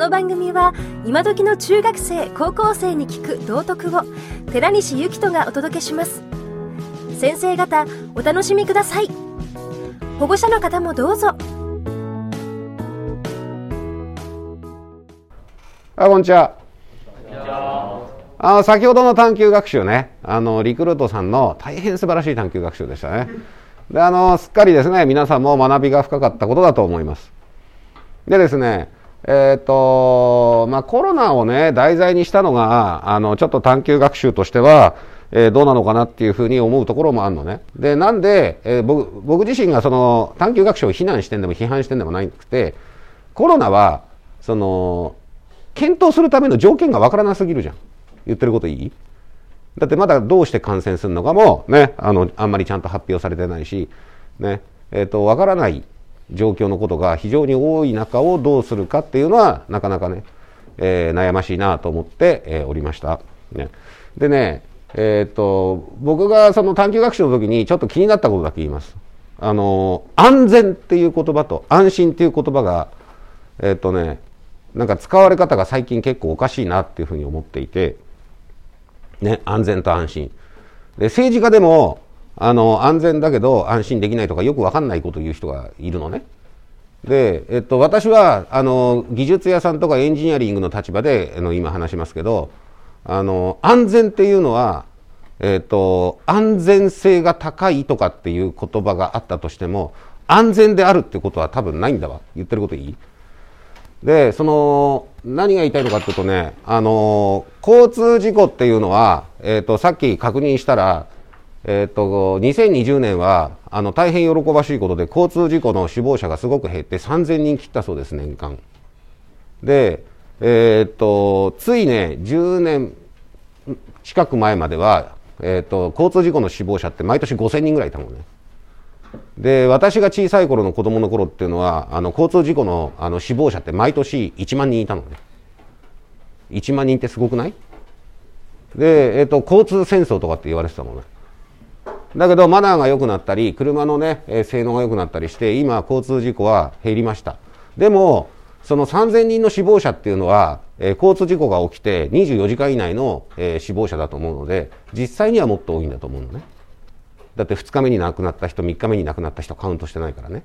の番組は今時の中学生高校生に聞く道徳を寺西幸人がお届けします。先生方お楽しみください。保護者の方もどうぞ。あこんにちは。あの先ほどの探究学習ね。あのリクルートさんの大変素晴らしい探究学習でしたね。であのすっかりですね皆さんも学びが深かったことだと思います。でですねえっ、ー、とまあコロナをね題材にしたのがあのちょっと探究学習としてはえー、どうなのかなっていうふうに思うところもあるのね。で、なんで、えー、僕僕自身がその探究学習を非難してんでも批判してんでもないくて、コロナは、その、検討するための条件がわからなすぎるじゃん。言ってることいい？だってまだどうして感染するのかもね、あの、あんまりちゃんと発表されてないし、ね、えっ、ー、と、わからない状況のことが非常に多い中をどうするかっていうのは、なかなかね、えー、悩ましいなと思って、えー、おりました。ね。でね、えっ、と、僕がその探究学習の時にちょっと気になったことだけ言います。あの、安全っていう言葉と安心っていう言葉が、えっ、とね、なんか使われ方が最近結構おかしいなっていうふうに思っていて、ね、安全と安心。で、政治家でも、あの、安全だけど安心できないとかよくわかんないことを言う人がいるのね。で、えっと、私は、あの、技術屋さんとかエンジニアリングの立場で、あの、今話しますけど、あの、安全っていうのは、えっと、安全性が高いとかっていう言葉があったとしても、安全であるってことは多分ないんだわ。言ってることいい？で、その、何が言いたいのかっていうとね、あの、交通事故っていうのは、えっ、と、さっき確認したら、えっ、と、2020年は、あの、大変喜ばしいことで、交通事故の死亡者がすごく減って3000人切ったそうです、年間。で、えっ、と、ついね、10年近く前までは、えっ、と、交通事故の死亡者って毎年5000人ぐらいいたもんね。で私が小さい頃の子供の頃っていうのはあの交通事故のあの死亡者って毎年1万人いたのね1万人ってすごくない？で、えーと、交通戦争とかって言われてたもんねだけどマナーが良くなったり車のね、えー、性能が良くなったりして今交通事故は減りました。でもその3000人の死亡者っていうのは、えー、交通事故が起きて24時間以内の、えー、死亡者だと思うので実際にはもっと多いんだと思うのね。だって2日目に亡くなった人3日目に亡くなった人カウントしてないからね。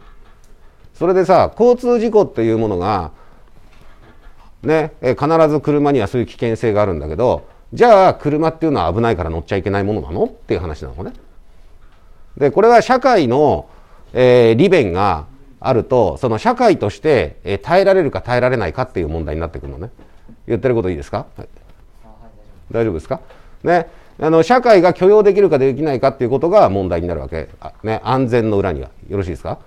それでさ交通事故っていうものがねえ必ず車にはそういう危険性があるんだけどじゃあ車っていうのは危ないから乗っちゃいけないものなの？っていう話なのね。でこれは社会の、えー、利便があるとその社会として、えー、耐えられるか耐えられないかっていう問題になってくるのね。言ってることいいですか、はい、大丈夫ですか？ね。あの社会が許容できるかできないかっていうことが問題になるわけ、ね、安全の裏には。よろしいですか？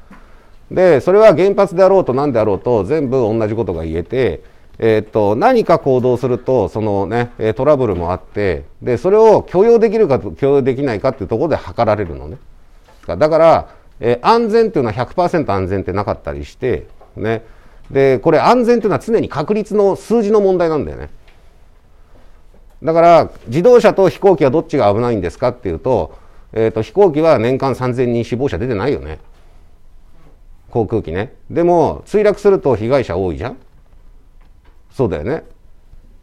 でそれは原発であろうと何であろうと全部同じことが言えて、えー、っと何か行動するとその、ね、トラブルもあってでそれを許容できるか許容できないかっていうところで測られるのね。だから、えー、安全っていうのは100%安全ってなかったりしてね。でこれ安全っていうのは常に確率の数字の問題なんだよね。だから自動車と飛行機はどっちが危ないんですかっていうと,、えーと、飛行機は年間3000人死亡者出てないよね。航空機ね。でも墜落すると被害者多いじゃん。そうだよね。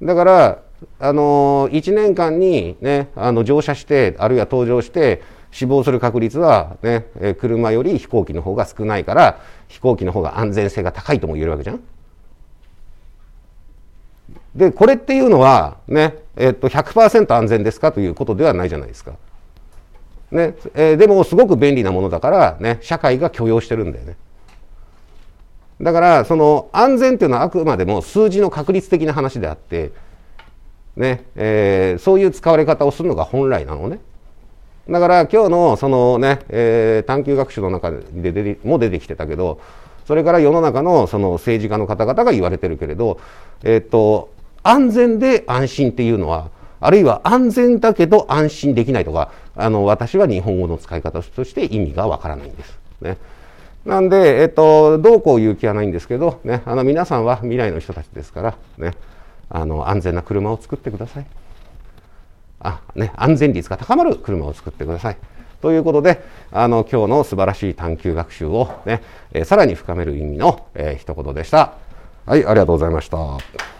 だからあのー、1年間にねあの乗車してあるいは搭乗して死亡する確率はね、え車より飛行機の方が少ないから飛行機の方が安全性が高いとも言えるわけじゃんでこれっていうのはねえっと、100%安全ですかということではないじゃないですか。ねえー、でもすごく便利なものだから、ね、社会が許容してるんだよね。だからその安全っていうのはあくまでも数字の確率的な話であって、ねえー、そういう使われ方をするのが本来なのね。だから今日のそのね、えー、探究学習の中で出も出てきてたけどそれから世の中のその政治家の方々が言われてるけれど、えー、っと安全で安心っていうのは、あるいは安全だけど安心できないとか、あの、私は日本語の使い方として意味がわからないんです。ね。なんで、えっと、どうこう言う気はないんですけど、ね、あの、皆さんは未来の人たちですから、ね、あの、安全な車を作ってください。あ、ね、安全率が高まる車を作ってください。ということで、あの、今日の素晴らしい探究学習をね、えー、さらに深める意味の、えー、一言でした。はい、ありがとうございました。